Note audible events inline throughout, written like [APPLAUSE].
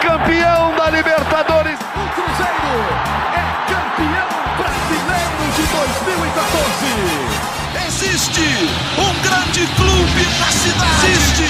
campeão da Libertadores. O Cruzeiro é campeão brasileiro de 2014. Existe um grande clube na cidade. Existe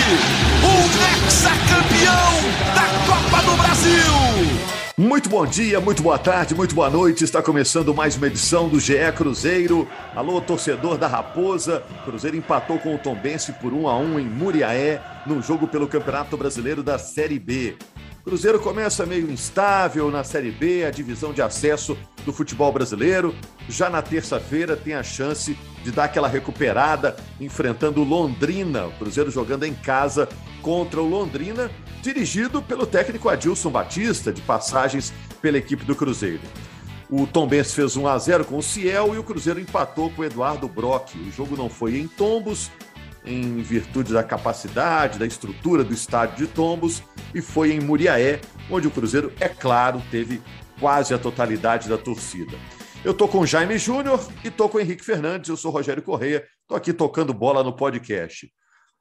um ex-campeão da Copa do Brasil. Muito bom dia, muito boa tarde, muito boa noite. Está começando mais uma edição do GE Cruzeiro. Alô, torcedor da Raposa. Cruzeiro empatou com o Tombense por 1 a 1 em Muriaé, no jogo pelo Campeonato Brasileiro da Série B. Cruzeiro começa meio instável na Série B, a divisão de acesso do futebol brasileiro. Já na terça-feira tem a chance de dar aquela recuperada enfrentando o Londrina. O Cruzeiro jogando em casa contra o Londrina, dirigido pelo técnico Adilson Batista, de passagens pela equipe do Cruzeiro. O Tombense fez 1 a 0 com o Ciel e o Cruzeiro empatou com o Eduardo Brock. O jogo não foi em Tombos, em virtude da capacidade, da estrutura do estádio de Tombos, e foi em Muriaé, onde o Cruzeiro, é claro, teve quase a totalidade da torcida. Eu tô com Jaime Júnior e tô com Henrique Fernandes, eu sou Rogério Correia, tô aqui tocando bola no podcast.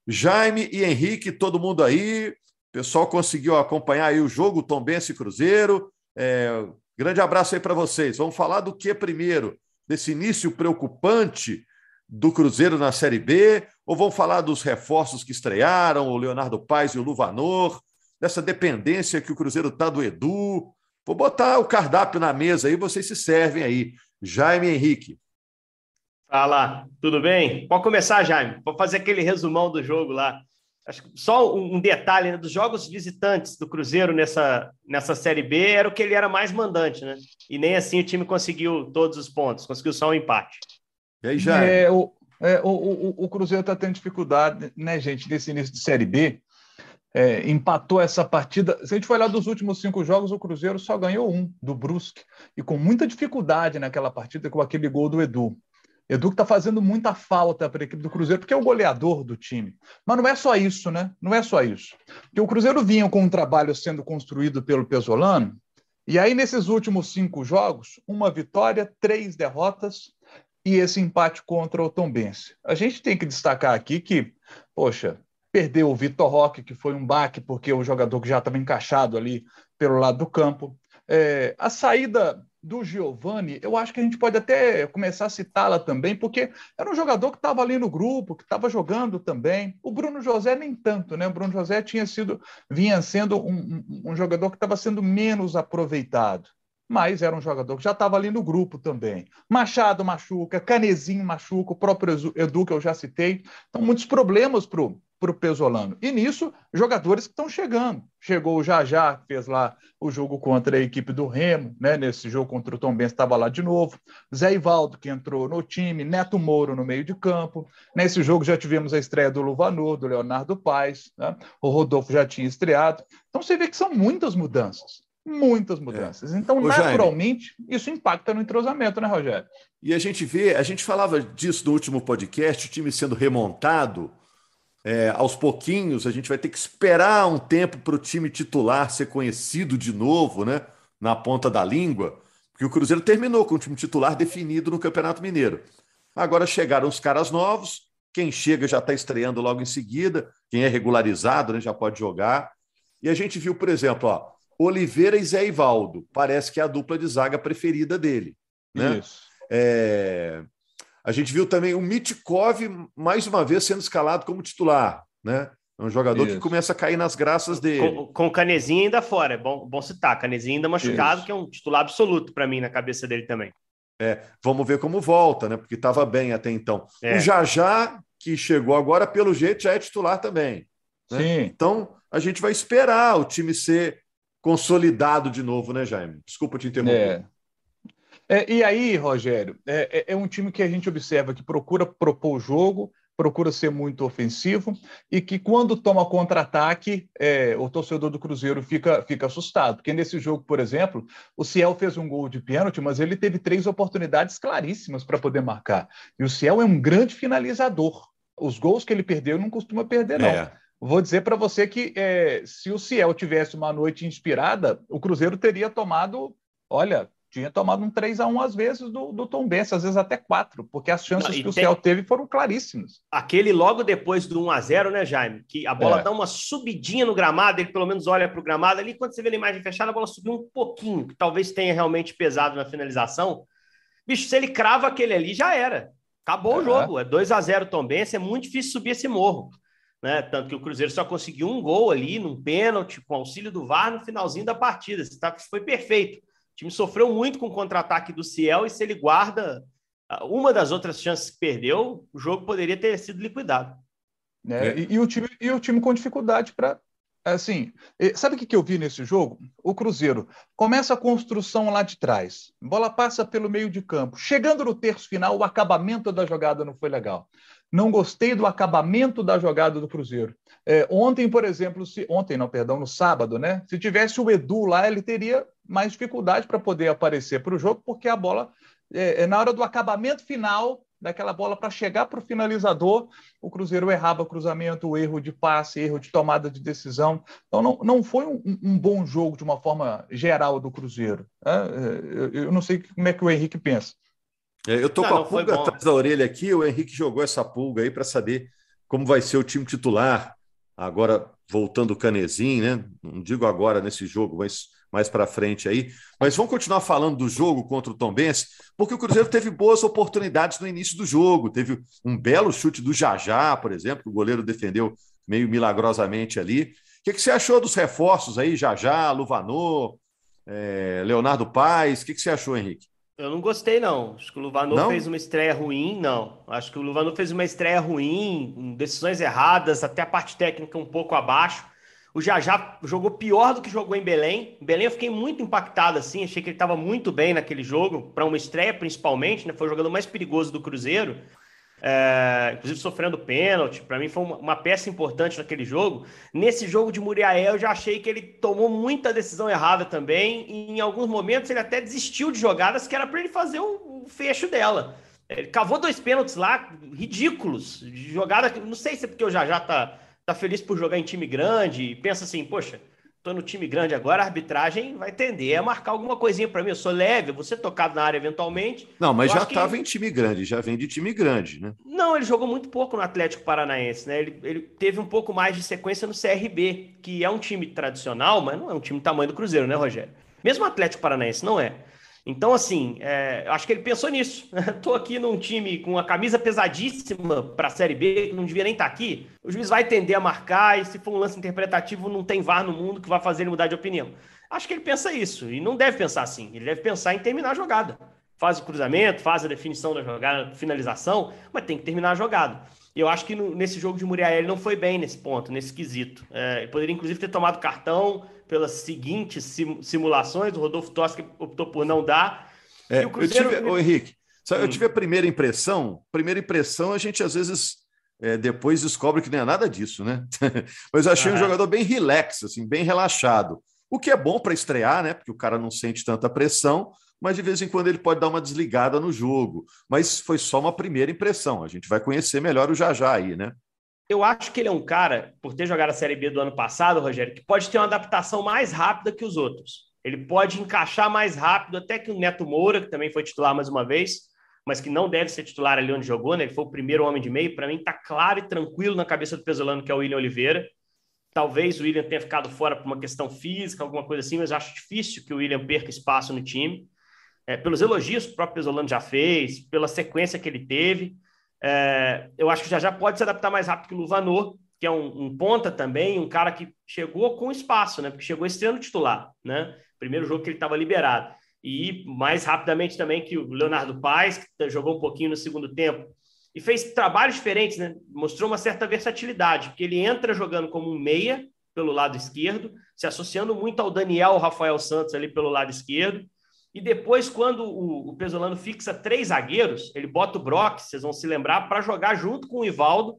Jaime e Henrique, todo mundo aí. O pessoal conseguiu acompanhar aí o jogo Tombense Cruzeiro. É, grande abraço aí para vocês. Vamos falar do que primeiro? Desse início preocupante do Cruzeiro na Série B? Ou vamos falar dos reforços que estrearam, o Leonardo Paes e o Luvanor? Dessa dependência que o Cruzeiro está do Edu? Vou botar o cardápio na mesa aí, vocês se servem aí. Jaime Henrique. Fala, tudo bem? Pode começar, Jaime. Vou fazer aquele resumão do jogo lá. Acho que só um detalhe né, dos jogos visitantes do Cruzeiro nessa, nessa Série B era o que ele era mais mandante, né? E nem assim o time conseguiu todos os pontos, conseguiu só um empate. E aí, Jaime? É, o, é, o, o, o Cruzeiro está tendo dificuldade, né, gente, nesse início de Série B. É, empatou essa partida. Se a gente for olhar dos últimos cinco jogos, o Cruzeiro só ganhou um do Brusque e com muita dificuldade naquela partida com aquele gol do Edu. Edu que está fazendo muita falta para a equipe do Cruzeiro, porque é o goleador do time. Mas não é só isso, né? Não é só isso. Porque o Cruzeiro vinha com um trabalho sendo construído pelo Pesolano, e aí nesses últimos cinco jogos, uma vitória, três derrotas e esse empate contra o Tombense. A gente tem que destacar aqui que, poxa, perdeu o Vitor Roque, que foi um baque, porque o jogador que já estava encaixado ali pelo lado do campo. É, a saída do Giovani, eu acho que a gente pode até começar a citá-la também, porque era um jogador que estava ali no grupo, que estava jogando também. O Bruno José nem tanto, né? O Bruno José tinha sido, vinha sendo um, um, um jogador que estava sendo menos aproveitado. Mas era um jogador que já estava ali no grupo também. Machado machuca, Canezinho machuca, o próprio Edu, que eu já citei. Então, muitos problemas para o Pesolano. E nisso, jogadores que estão chegando. Chegou o Jajá, fez lá o jogo contra a equipe do Remo, né? Nesse jogo contra o Tom Benz estava lá de novo. Zé Ivaldo, que entrou no time, Neto Moro no meio de campo. Nesse jogo já tivemos a estreia do Luvanor, do Leonardo Paes, né? o Rodolfo já tinha estreado. Então você vê que são muitas mudanças. Muitas mudanças. É. Então, Ô, naturalmente, Jaime, isso impacta no entrosamento, né, Rogério? E a gente vê, a gente falava disso no último podcast, o time sendo remontado é, aos pouquinhos, a gente vai ter que esperar um tempo para o time titular ser conhecido de novo, né? Na ponta da língua, porque o Cruzeiro terminou com o time titular definido no Campeonato Mineiro. Agora chegaram os caras novos, quem chega já está estreando logo em seguida, quem é regularizado né, já pode jogar. E a gente viu, por exemplo, ó, Oliveira e Zé Ivaldo, parece que é a dupla de zaga preferida dele. Né? Isso. É... A gente viu também o Mitkov, mais uma vez, sendo escalado como titular, né? É um jogador Isso. que começa a cair nas graças dele. Com, com o Canezinho ainda fora, é bom, bom citar. Canezinho ainda machucado, Isso. que é um titular absoluto para mim na cabeça dele também. É, vamos ver como volta, né? Porque estava bem até então. É. O Jajá, que chegou agora, pelo jeito, já é titular também. Né? Sim. Então, a gente vai esperar o time ser consolidado de novo, né, Jaime? Desculpa te interromper. É. É, e aí, Rogério, é, é, é, um time que a gente observa que procura propor o jogo, procura ser muito ofensivo e que quando toma contra-ataque, é, o torcedor do Cruzeiro fica, fica assustado. Porque nesse jogo, por exemplo, o Ciel fez um gol de pênalti, mas ele teve três oportunidades claríssimas para poder marcar. E o Ciel é um grande finalizador. Os gols que ele perdeu não costuma perder, não. É. Vou dizer para você que é, se o Ciel tivesse uma noite inspirada, o Cruzeiro teria tomado, olha, tinha tomado um 3 a 1 às vezes do, do Tom Benz, às vezes até 4, porque as chances Não, que tem... o Ciel teve foram claríssimas. Aquele logo depois do 1 a 0 né, Jaime? Que a bola é. dá uma subidinha no gramado, ele pelo menos olha para o gramado ali, quando você vê na imagem fechada, a bola subiu um pouquinho, que talvez tenha realmente pesado na finalização. Bicho, se ele crava aquele ali, já era. Acabou é. o jogo. É 2 a 0 Tom Benz, é muito difícil subir esse morro. Né? Tanto que o Cruzeiro só conseguiu um gol ali, num pênalti, com auxílio do VAR no finalzinho da partida. Isso tá, foi perfeito time sofreu muito com o contra-ataque do Ciel e se ele guarda uma das outras chances que perdeu, o jogo poderia ter sido liquidado. É, é. E, e, o time, e o time com dificuldade para. Assim, sabe o que, eu vi nesse jogo? O Cruzeiro começa a construção lá de trás, bola passa pelo meio de campo. Chegando no terço final, o acabamento da jogada não foi legal. Não gostei do acabamento da jogada do Cruzeiro. É, ontem, por exemplo, se, ontem não, perdão, no sábado, né? Se tivesse o Edu lá, ele teria mais dificuldade para poder aparecer para o jogo, porque a bola, é, é, na hora do acabamento final daquela bola para chegar para o finalizador, o Cruzeiro errava cruzamento, erro de passe, erro de tomada de decisão. Então, não, não foi um, um bom jogo de uma forma geral do Cruzeiro. Né? É, eu não sei como é que o Henrique pensa. É, eu tô não, com a pulga atrás da orelha aqui, o Henrique jogou essa pulga aí para saber como vai ser o time titular. Agora, voltando o Canezinho, né? Não digo agora nesse jogo, mas mais para frente aí. Mas vamos continuar falando do jogo contra o Tombense, porque o Cruzeiro teve boas oportunidades no início do jogo. Teve um belo chute do Jajá, por exemplo, que o goleiro defendeu meio milagrosamente ali. O que, que você achou dos reforços aí, Jajá, Luvanor, é, Leonardo Paes? O que, que você achou, Henrique? Eu não gostei, não. Acho que o Luvanor fez uma estreia ruim, não. Acho que o Luvanor fez uma estreia ruim, decisões erradas, até a parte técnica um pouco abaixo. O Jajá jogou pior do que jogou em Belém. Em Belém eu fiquei muito impactado, assim. Achei que ele estava muito bem naquele jogo, para uma estreia principalmente, né? Foi o jogador mais perigoso do Cruzeiro é, inclusive sofrendo pênalti. Para mim foi uma, peça importante naquele jogo. Nesse jogo de Muriaé, eu já achei que ele tomou muita decisão errada também. E em alguns momentos ele até desistiu de jogadas que era para ele fazer o, o, fecho dela. Ele cavou dois pênaltis lá, ridículos, jogada. Não sei se é porque o Jajá tá, tá feliz por jogar em time grande e pensa assim, poxa, tô no time grande agora, a arbitragem vai tender a marcar alguma coisinha para mim. Eu sou leve, ser tocado na área eventualmente. Não, mas já estava que... em time grande, já vem de time grande, né? Não, ele jogou muito pouco no Atlético Paranaense, né? Ele, ele teve um pouco mais de sequência no CRB, que é um time tradicional, mas não é um time tamanho do Cruzeiro, né, Rogério? Mesmo o Atlético Paranaense não é. Então, assim, é, acho que ele pensou nisso. [LAUGHS] Estou aqui num time com uma camisa pesadíssima para a Série B, que não devia nem estar tá aqui. O juiz vai tender a marcar, e se for um lance interpretativo, não tem VAR no mundo que vai fazer ele mudar de opinião. Acho que ele pensa isso, e não deve pensar assim. Ele deve pensar em terminar a jogada. Faz o cruzamento, faz a definição da jogada, finalização, mas tem que terminar a jogada. E eu acho que no, nesse jogo de Muriel ele não foi bem nesse ponto, nesse quesito. É, ele poderia, inclusive, ter tomado cartão pelas seguintes sim, simulações. O Rodolfo Tosca optou por não dar. É, Cruzeiro... eu tive, ô, Henrique, sabe, hum. eu tive a primeira impressão. Primeira impressão, a gente às vezes é, depois descobre que não é nada disso, né? [LAUGHS] Mas eu achei um jogador bem relax, assim, bem relaxado. O que é bom para estrear, né? Porque o cara não sente tanta pressão, mas de vez em quando ele pode dar uma desligada no jogo. Mas foi só uma primeira impressão. A gente vai conhecer melhor o Jajá aí, né? Eu acho que ele é um cara, por ter jogado a Série B do ano passado, Rogério, que pode ter uma adaptação mais rápida que os outros. Ele pode encaixar mais rápido, até que o Neto Moura, que também foi titular mais uma vez, mas que não deve ser titular ali onde jogou, né? Ele foi o primeiro homem de meio. Para mim, está claro e tranquilo na cabeça do Pesolano, que é o William Oliveira. Talvez o William tenha ficado fora por uma questão física, alguma coisa assim, mas acho difícil que o William perca espaço no time. É, pelos elogios que o próprio Pesolano já fez, pela sequência que ele teve. É, eu acho que já já pode se adaptar mais rápido que o Luvanor, que é um, um, ponta também, um cara que chegou com espaço, né? Porque chegou estreando titular, né? Primeiro jogo que ele estava liberado. E mais rapidamente também que o Leonardo Paes, que jogou um pouquinho no segundo tempo. E fez trabalhos diferentes, né? Mostrou uma certa versatilidade, porque ele entra jogando como um meia pelo lado esquerdo, se associando muito ao Daniel Rafael Santos ali pelo lado esquerdo. E depois, quando o, o Pesolano fixa três zagueiros, ele bota o Brock, vocês vão se lembrar, para jogar junto com o Ivaldo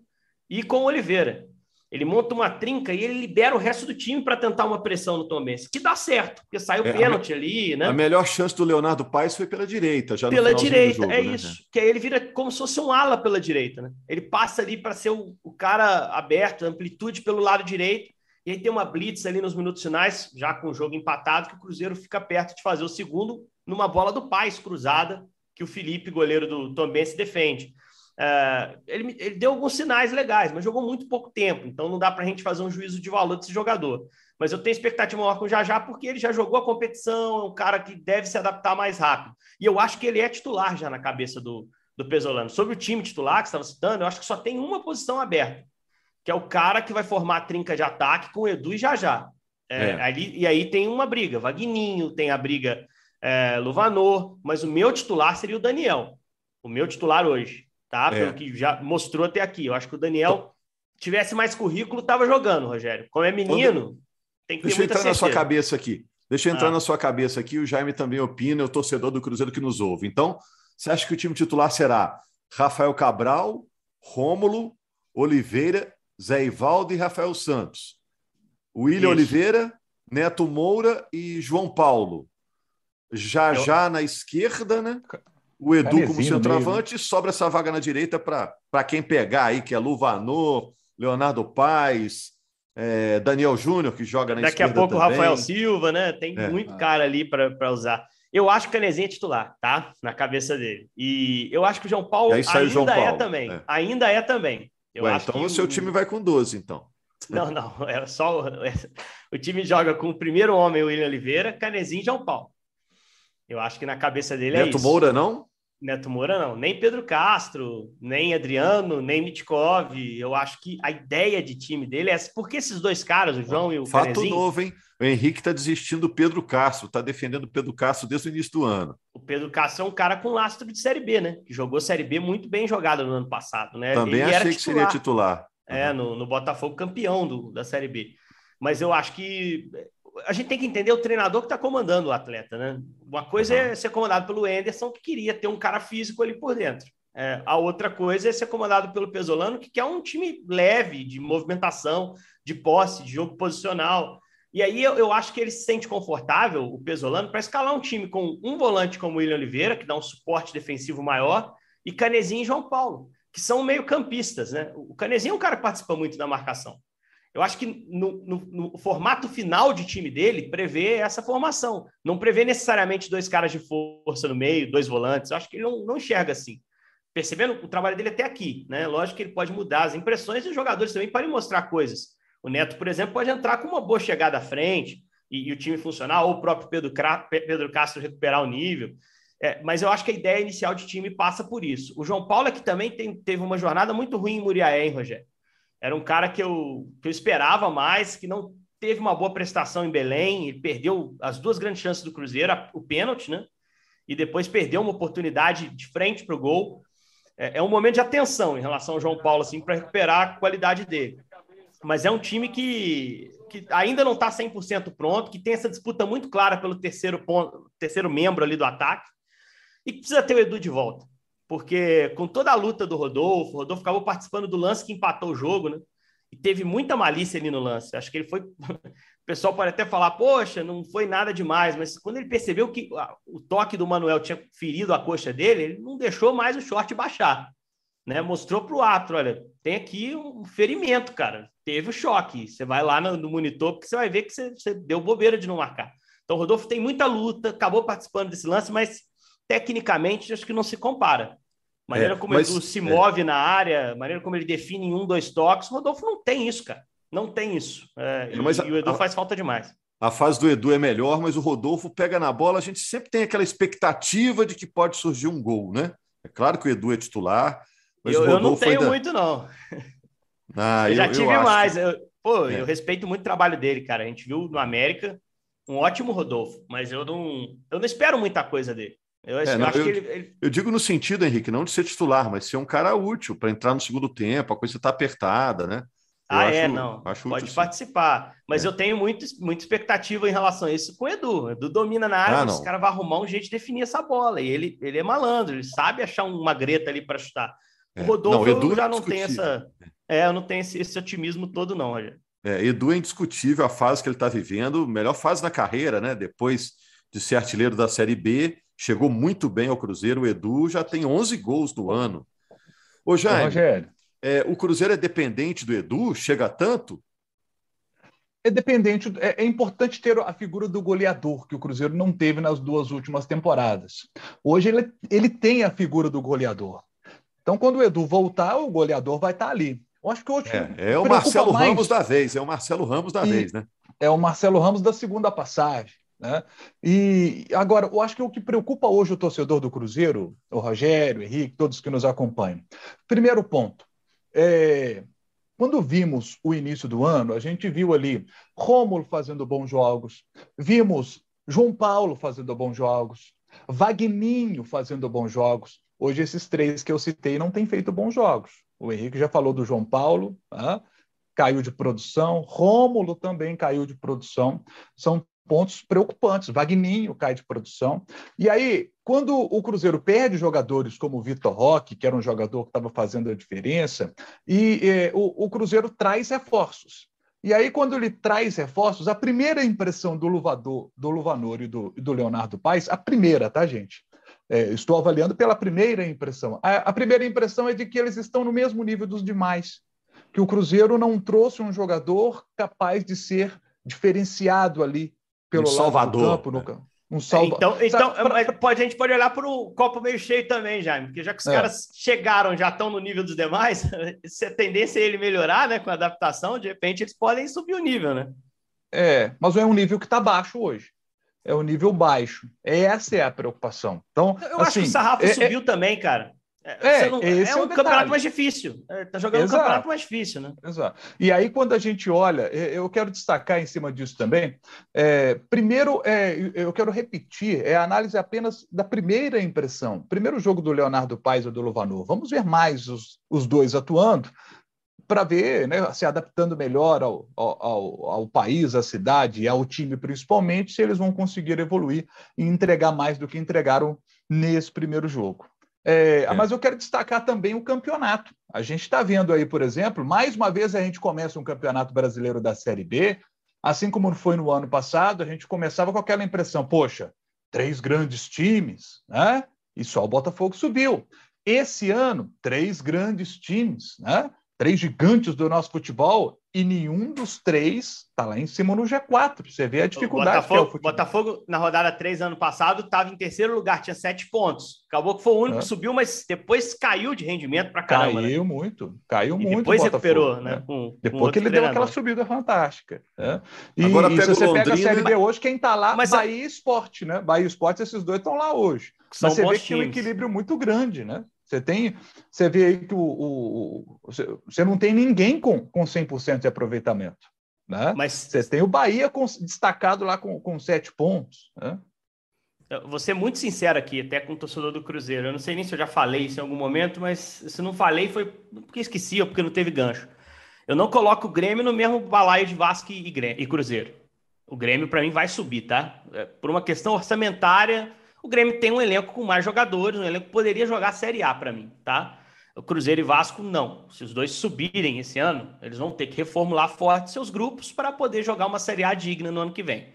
e com o Oliveira. Ele monta uma trinca e ele libera o resto do time para tentar uma pressão no Tom Benz, que dá certo, porque saiu é, pênalti ali, né? A melhor chance do Leonardo Paes foi pela direita, já Pela direita, jogo, é né? isso. Que aí ele vira como se fosse um ala pela direita, né? Ele passa ali para ser o, o, cara aberto, amplitude pelo lado direito. E aí tem uma blitz ali nos minutos finais, já com o jogo empatado, que o Cruzeiro fica perto de fazer o segundo, numa bola do Paz cruzada, que o Felipe, goleiro do Tom Benz, defende. Uh, ele, ele, deu alguns sinais legais, mas jogou muito pouco tempo, então não dá para a gente fazer um juízo de valor desse jogador. Mas eu tenho expectativa maior com o Jajá, porque ele já jogou a competição, é um cara que deve se adaptar mais rápido. E eu acho que ele é titular já na cabeça do, do Pesolano. Sobre o time titular que você estava citando, eu acho que só tem uma posição aberta, que é o cara que vai formar a trinca de ataque com o Edu e Jajá. É, é. Ali, e aí tem uma briga, Vagninho, tem a briga é, Luvanor, mas o meu titular seria o Daniel. O meu titular hoje tá? É. Pelo que já mostrou até aqui. Eu acho que o Daniel tivesse mais currículo, estava jogando, Rogério. Como é menino, tem que ter Deixa eu entrar certeza. na sua cabeça aqui. Deixa eu entrar ah. na sua cabeça aqui. O Jaime também opina, o torcedor do Cruzeiro que nos ouve. Então, você acha que o time titular será Rafael Cabral, Rômulo, Oliveira, Zé Ivaldo e Rafael Santos? William Isso. Oliveira, Neto Moura e João Paulo. Já eu... já na esquerda, né? o Edu Canezinho como centroavante, sobra essa vaga na direita para quem pegar aí, que é Luvanor, Leonardo Paes, é, Daniel Júnior, que joga na Daqui esquerda a pouco também. o Rafael Silva, né? Tem é. muito cara ali para usar. Eu acho que o Canezinho é titular, tá? Na cabeça dele. E eu acho que o João Paulo ainda João é Paulo. é também. É. Ainda é também. Eu Ué, então o seu time vai com 12, então. [LAUGHS] Não, não. É só é, o time joga com o primeiro homem, o William Oliveira, Canezinho e João Paulo. Eu acho que na cabeça dele Neto é isso. Neto Moura, não? Neto Moura não, nem Pedro Castro, nem Adriano, nem Mitkov. Eu acho que a ideia de time dele é porque esses dois caras, o João e o Fato Canezinho, novo, hein? O Henrique está desistindo do Pedro Castro, está defendendo o Pedro Castro desde o início do ano. O Pedro Castro é um cara com lastro de Série B, né? Que jogou Série B muito bem jogada no ano passado, né? Também Ele achei que seria titular. É, no, no Botafogo campeão do, da Série B. Mas eu acho que a gente tem que entender o treinador que está comandando o atleta, né? Uma coisa uhum. é ser comandado pelo Anderson, que queria ter um cara físico ali por dentro. É, a outra coisa é ser comandado pelo Pesolano, que quer um time leve, de movimentação, de posse, de jogo posicional. E aí eu, eu acho que ele se sente confortável, o Pesolano, para escalar um time com um volante como o William Oliveira, que dá um suporte defensivo maior, e Canezinho e João Paulo, que são meio campistas, né? O Canezinho é um cara que participa muito da marcação. Eu acho que no, no, no, formato final de time dele prevê essa formação. Não prevê necessariamente dois caras de força no meio, dois volantes. Eu acho que ele não, não enxerga assim. Percebendo o trabalho dele até aqui, né? Lógico que ele pode mudar as impressões e os jogadores também podem mostrar coisas. O Neto, por exemplo, pode entrar com uma boa chegada à frente e, e o time funcionar, ou o próprio Pedro, Pedro Castro recuperar o nível. É, mas eu acho que a ideia inicial de time passa por isso. O João Paulo é que também tem, teve uma jornada muito ruim em Muriaé, hein, Rogério? Era um cara que eu, que eu esperava mais, que não teve uma boa prestação em Belém, ele perdeu as duas grandes chances do Cruzeiro, o pênalti, né? E depois perdeu uma oportunidade de frente para o gol. É, é, um momento de atenção em relação ao João Paulo, assim, para recuperar a qualidade dele. Mas é um time que, que ainda não está 100% pronto, que tem essa disputa muito clara pelo terceiro, ponto, terceiro membro ali do ataque, e precisa ter o Edu de volta porque com toda a luta do Rodolfo, o Rodolfo acabou participando do lance que empatou o jogo, né? E teve muita malícia ali no lance. Acho que ele foi. [LAUGHS] O pessoal pode até falar, poxa, não foi nada demais, mas quando ele percebeu que o toque do Manuel tinha ferido a coxa dele, ele não deixou mais o short baixar. Né? Mostrou para o árbitro: olha, tem aqui um ferimento, cara. Teve o choque. Você vai lá no, no monitor, porque você vai ver que você, você deu bobeira de não marcar. Então, o Rodolfo tem muita luta, acabou participando desse lance, mas tecnicamente acho que não se compara. Maneira é, como mas, ele se é. move é. na área, maneira como ele define em um, dois toques. O Rodolfo não tem isso, cara. Não tem isso. É, e, mas e, o Edu a, faz falta demais. A fase do Edu é melhor, mas o Rodolfo pega na bola. A gente sempre tem aquela expectativa de que pode surgir um gol, né? É claro que o Edu é titular. Mas eu, eu não tenho da... muito, não. [LAUGHS] Ah, eu, eu já tive eu mais. Que... Eu, pô, é. eu respeito muito o trabalho dele, cara. A gente viu no América um ótimo Rodolfo, mas eu não, eu não espero muita coisa dele. Eu, acho, é, não, eu acho eu, que ele, ele, eu, digo no sentido, Henrique, não de ser titular, mas ser um cara útil para entrar no segundo tempo, a coisa está apertada, né? Eu ah, é, acho, é, não. Acho Pode útil, participar. Sim. Mas é. eu tenho muito, muita expectativa em relação a isso com o Edu. O Edu domina na área, ah, os caras vão arrumar um jeito de definir essa bola. E ele, ele é malandro, ele sabe achar uma greta ali para chutar. O é. Rodolfo não, Edu já não tem essa. É, eu não tenho esse, esse otimismo todo, não, Roger. É, Edu é indiscutível a fase que ele está vivendo, melhor fase na carreira, né? Depois de ser artilheiro da Série B chegou muito bem ao Cruzeiro. O Edu já tem 11 gols no ano. Ô, Jaime, é, o Cruzeiro é dependente do Edu? Chega tanto? é dependente, é, é, importante ter a figura do goleador, que o Cruzeiro não teve nas duas últimas temporadas. Hoje ele, ele tem a figura do goleador. Então, quando o Edu voltar, o goleador vai estar ali. Eu acho que hoje. É, é o Marcelo mais... Ramos da vez, é o Marcelo Ramos da e vez, né? É o Marcelo Ramos da segunda passagem. Né? E agora, eu acho que o que preocupa hoje o torcedor do Cruzeiro, o Rogério, o Henrique, todos que nos acompanham. Primeiro ponto, é, quando vimos o início do ano, a gente viu ali Rômulo fazendo bons jogos, vimos João Paulo fazendo bons jogos, Vagninho fazendo bons jogos. Hoje, esses três que eu citei não têm feito bons jogos. O Henrique já falou do João Paulo, tá? caiu de produção, Rômulo também caiu de produção. São pontos preocupantes. Vagninho cai de produção. E aí, quando o Cruzeiro perde jogadores como o Vitor Roque, que era um jogador que estava fazendo a diferença, e eh, o, o, Cruzeiro traz reforços. E aí, quando ele traz reforços, a primeira impressão do Luvador, do Luvanor e do, do Leonardo Paes, a primeira, tá, gente? É, estou avaliando pela primeira impressão. A, a primeira impressão é de que eles estão no mesmo nível dos demais. Que o Cruzeiro não trouxe um jogador capaz de ser diferenciado ali pelo um Salvador, do campo, no campo. Um salva... Então, então pra... pode, a gente pode olhar para o copo meio cheio também, Jaime, porque já que os é. caras chegaram, já estão no nível dos demais, [LAUGHS] se a tendência é ele melhorar, né, com a adaptação, de repente eles podem subir o nível, né? É, mas é um nível que está baixo hoje. É um nível baixo. Essa é a preocupação. Então, eu assim, acho que o assim, sarrafo é, é subiu é... também, cara. É, não, é, é um campeonato mais difícil. Está é, jogando Exato. um campeonato mais difícil, né? Exato. E aí, quando a gente olha, eu quero destacar em cima disso também. É, primeiro, é, eu quero repetir, é a análise apenas da primeira impressão. Primeiro jogo do Leonardo Paes e do Luvanor. Vamos ver mais os, os dois atuando para ver, né, se adaptando melhor ao, ao, ao, país, à cidade e ao time, principalmente, se eles vão conseguir evoluir e entregar mais do que entregaram nesse primeiro jogo. É, é. Mas eu quero destacar também o campeonato. A gente está vendo aí, por exemplo, mais uma vez a gente começa um campeonato brasileiro da Série B, assim como foi no ano passado, a gente começava com aquela impressão: poxa, três grandes times, né? E só o Botafogo subiu. Esse ano, três grandes times, né? Três gigantes do nosso futebol e nenhum dos três está lá em cima no G4. Você vê a dificuldade Botafogo, que é o futebol. Botafogo, na rodada 3 ano passado, estava em terceiro lugar, tinha sete pontos. Acabou que foi o único é. que subiu, mas depois caiu de rendimento para caramba. Né? Caiu né? muito, caiu e muito. Depois recuperou, né? Com, depois com que ele treinador. deu aquela subida fantástica. Né? E, Agora, e se você Londrina, pega a Série B hoje, quem está lá, mas Bahia e Esporte, né? Bahia e Esporte, esses dois estão lá hoje. São mas você vê que tem um equilíbrio muito grande, né? Você tem, você vê aí que o, o, o você não tem ninguém com, com 100% de aproveitamento. Né? Mas você tem o Bahia com, destacado lá com, com sete pontos. Né? Eu vou ser muito sincero aqui, até com o torcedor do Cruzeiro. Eu não sei nem se eu já falei isso em algum momento, mas se não falei foi porque esqueci ou porque não teve gancho. Eu não coloco o Grêmio no mesmo balaio de Vasco e, Grêmio, e Cruzeiro. O Grêmio, para mim, vai subir, tá? É, por uma questão orçamentária, o Grêmio tem um elenco com mais jogadores, um elenco que poderia jogar a Série A para mim, tá? O Cruzeiro e Vasco não. Se os dois subirem esse ano, eles vão ter que reformular forte seus grupos para poder jogar uma Série A digna no ano que vem.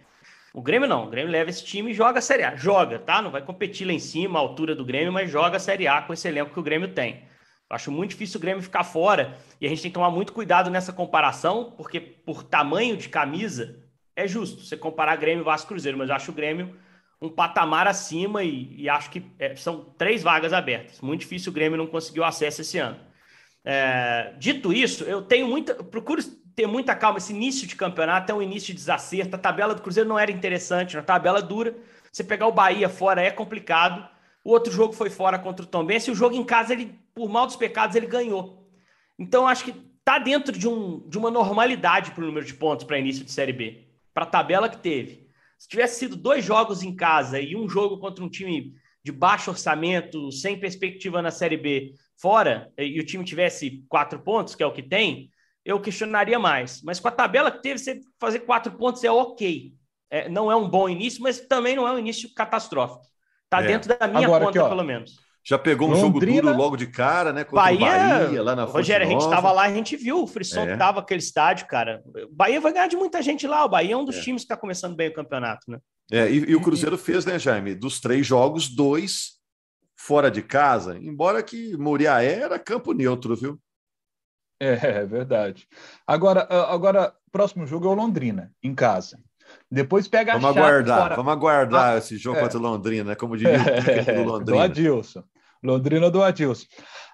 O Grêmio não. O Grêmio leva esse time e joga a Série A. Joga, tá? Não vai competir lá em cima, a altura do Grêmio, mas joga a Série A com esse elenco que o Grêmio tem. Acho muito difícil o Grêmio ficar fora e a gente tem que tomar muito cuidado nessa comparação, porque por tamanho de camisa é justo você comparar Grêmio e Vasco Cruzeiro, mas eu acho o Grêmio um patamar acima e, e acho que é, são três vagas abertas. Muito difícil o Grêmio não conseguiu acesso esse ano. É, dito isso, eu tenho muita. Procuro ter muita calma. Esse início de campeonato é um início de desacerto. A tabela do Cruzeiro não era interessante, uma tabela dura. Você pegar o Bahia fora é complicado. O outro jogo foi fora contra o Tom Benz, e o jogo em casa, ele, por mal dos pecados, ele ganhou. Então, acho que tá dentro de, um, de uma normalidade para o número de pontos para início de Série B, para a tabela que teve. Se tivesse sido dois jogos em casa e um jogo contra um time de baixo orçamento, sem perspectiva na Série B, fora, e o time tivesse quatro pontos, que é o que tem, eu questionaria mais. Mas com a tabela que teve, você fazer quatro pontos é ok. É, não é um bom início, mas também não é um início catastrófico. Está é. dentro da minha Agora, conta, aqui, pelo menos. Já pegou um Londrina, jogo duro logo de cara, né? Contra Bahia, Bahia lá na Rogério, a gente estava lá, a gente viu o frisson é. que tava aquele estádio, cara. Bahia vai ganhar de muita gente lá. O Bahia é um dos é. times que está começando bem o campeonato, né? É, e, e, o Cruzeiro fez, né, Jaime? Dos três jogos, dois fora de casa, embora que Muriaé era campo neutro, viu? É, é verdade. Agora, agora, próximo jogo é o Londrina, em casa. Depois pega vamos a Vamos aguardar, fora. vamos aguardar ah, esse jogo é. contra o Londrina, né? como diria o [LAUGHS] do Londrina. Do Adilson. Londrina do Adilson.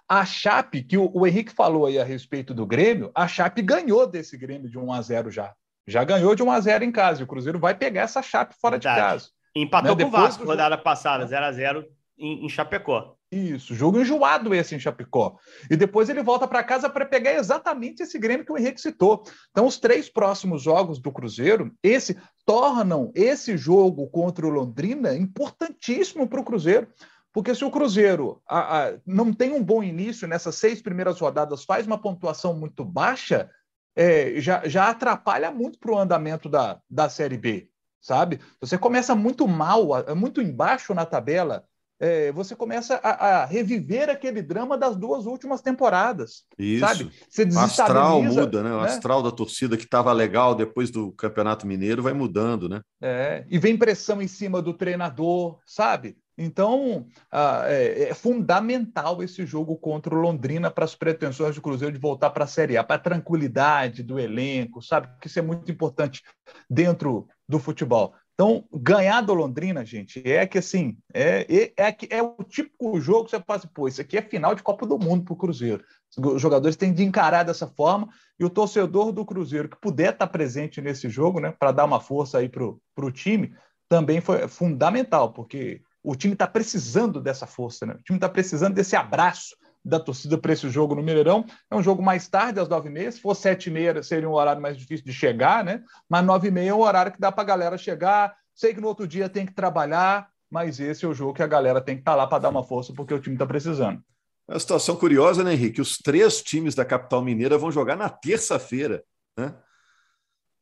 A Chape, que o, o, Henrique falou aí a respeito do Grêmio, a Chape ganhou desse Grêmio de 1 a 0 já. Já ganhou de 1 a 0 em casa. E o Cruzeiro vai pegar essa Chape fora Verdade. de casa. Empatou né? com o Vasco, rodada passada, 0 a 0 em, em Chapecó. Isso, jogo enjoado esse em Chapecó. E depois ele volta para casa para pegar exatamente esse Grêmio que o Henrique citou. Então, os três próximos jogos do Cruzeiro, esse tornam esse jogo contra o Londrina importantíssimo para o Cruzeiro. Porque se o Cruzeiro a, a, não tem um bom início nessas seis primeiras rodadas, faz uma pontuação muito baixa, é, já, já atrapalha muito para o andamento da, da Série B, sabe? Você começa muito mal, muito embaixo na tabela, é, você começa a, a, reviver aquele drama das duas últimas temporadas. Isso. Sabe? Você o astral muda, né? O né? astral da torcida que estava legal depois do Campeonato Mineiro vai mudando, né? É, e vem pressão em cima do treinador, sabe? Então, ah, é, é, fundamental esse jogo contra o Londrina para as pretensões do Cruzeiro de voltar para a Série A, para a tranquilidade do elenco, sabe? Que isso é muito importante dentro do futebol. Então, ganhar do Londrina, gente, é que assim, é, é, é, é o típico jogo que você fala assim, pô, isso aqui é final de Copa do Mundo para o Cruzeiro. Os jogadores têm de encarar dessa forma, e o torcedor do Cruzeiro que puder estar presente nesse jogo, né, para dar uma força aí para o time, também foi fundamental, porque o time está precisando dessa força, né? O time está precisando desse abraço da torcida para esse jogo no Mineirão. É um jogo mais tarde, às nove e meia. Se for sete e meia, seria um horário mais difícil de chegar, né? Mas nove e meia é um horário que dá para a galera chegar. Sei que no outro dia tem que trabalhar, mas esse é o jogo que a galera tem que estar tá lá para dar uma força, porque o time está precisando. É uma situação curiosa, né, Henrique? Os três times da capital mineira vão jogar na terça-feira, né?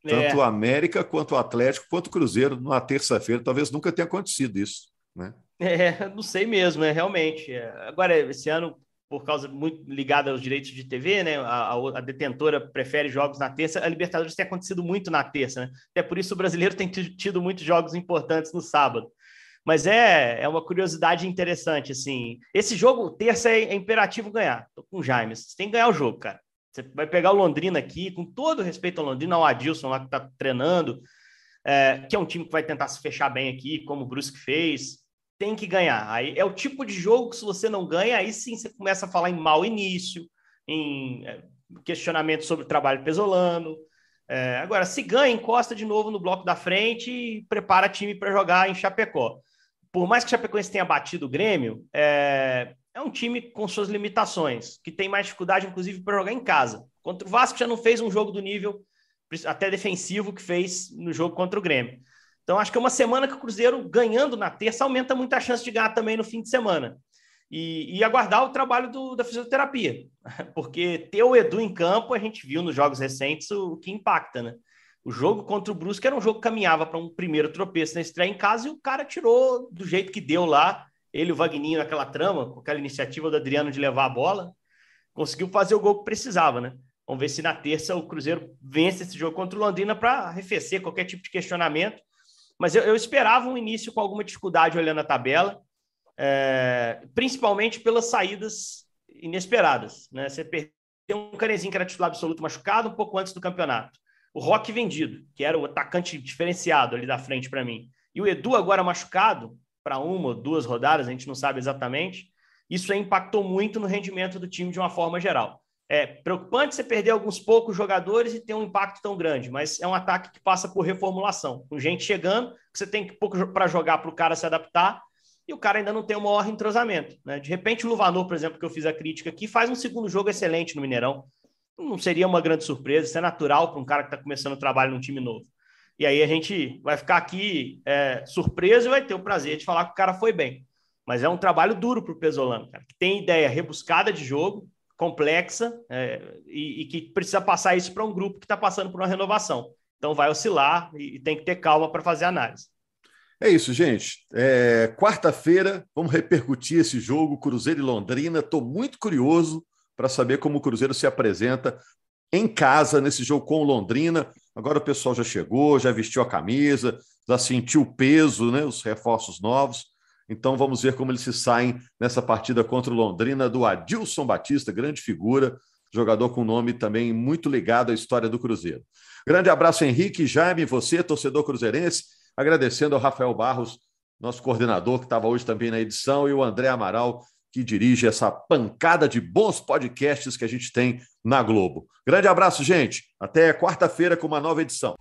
Tanto o é. América quanto o Atlético, quanto o Cruzeiro na terça-feira. Talvez nunca tenha acontecido isso, né? É, [LAUGHS] não sei mesmo, é realmente. É. Agora, esse ano, por causa muito ligada aos direitos de TV, né? A, a, detentora prefere jogos na terça. A Libertadores tem acontecido muito na terça, né? Até por isso o brasileiro tem tido muitos jogos importantes no sábado. Mas é, é uma curiosidade interessante, assim. Esse jogo, terça, é, é imperativo ganhar. Tô com o Jaime. Você tem que ganhar o jogo, cara. Você vai pegar o Londrina aqui, com todo respeito ao Londrina, ao Adilson lá que tá treinando, é, que é um time que vai tentar se fechar bem aqui, como o Brusque fez tem que ganhar. Aí é o tipo de jogo que se você não ganha, aí sim você começa a falar em mau início, em é, questionamento sobre o trabalho pesolano. É, agora, se ganha, encosta de novo no bloco da frente e prepara time para jogar em Chapecó. Por mais que o Chapecoense tenha batido o Grêmio, é, é um time com suas limitações, que tem mais dificuldade, inclusive, para jogar em casa. Contra o Vasco já não fez um jogo do nível até defensivo que fez no jogo contra o Grêmio. Então, acho que é uma semana que o Cruzeiro, ganhando na terça, aumenta muito a chance de ganhar também no fim de semana. E, e aguardar o trabalho do, da fisioterapia. [LAUGHS] Porque ter o Edu em campo, a gente viu nos jogos recentes o, o que impacta, né? O jogo contra o Brusque era um jogo que caminhava para um primeiro tropeço na estreia em casa e o cara tirou do jeito que deu lá. Ele, o Vagninho, naquela trama, com aquela iniciativa do Adriano de levar a bola, conseguiu fazer o gol que precisava, né? Vamos ver se na terça o Cruzeiro vence esse jogo contra o Londrina para arrefecer qualquer tipo de questionamento mas eu, eu esperava um início com alguma dificuldade olhando a tabela, é, principalmente pelas saídas inesperadas. Né? Você perdeu um canezinho que era titular absoluto machucado um pouco antes do campeonato. O Rock vendido, que era o atacante diferenciado ali da frente para mim. E o Edu agora machucado para uma ou duas rodadas, a gente não sabe exatamente. Isso impactou muito no rendimento do time de uma forma geral. É preocupante você perder alguns poucos jogadores e ter um impacto tão grande, mas é um ataque que passa por reformulação. Com gente chegando, você tem pouco para jogar para o cara se adaptar e o cara ainda não tem um maior entrosamento. Né? De repente, o Luvanor, por exemplo, que eu fiz a crítica aqui, faz um segundo jogo excelente no Mineirão. Não seria uma grande surpresa, isso é natural para um cara que está começando o trabalho num time novo. E aí a gente vai ficar aqui é, surpreso e vai ter o prazer de falar que o cara foi bem. Mas é um trabalho duro para o Pesolano, cara, que tem ideia rebuscada de jogo, complexa é, e, e, que precisa passar isso para um grupo que está passando por uma renovação. Então vai oscilar e, e tem que ter calma para fazer análise. É isso, gente. É, Quarta-feira, vamos repercutir esse jogo, Cruzeiro e Londrina. Estou muito curioso para saber como o Cruzeiro se apresenta em casa nesse jogo com o Londrina. Agora o pessoal já chegou, já vestiu a camisa, já sentiu o peso, né, os reforços novos. Então vamos ver como eles se saem nessa partida contra o Londrina do Adilson Batista, grande figura, jogador com nome também muito ligado à história do Cruzeiro. Grande abraço, Henrique, Jaime, você, torcedor cruzeirense, agradecendo ao Rafael Barros, nosso coordenador, que estava hoje também na edição, e o André Amaral, que dirige essa pancada de bons podcasts que a gente tem na Globo. Grande abraço, gente. Até quarta-feira com uma nova edição.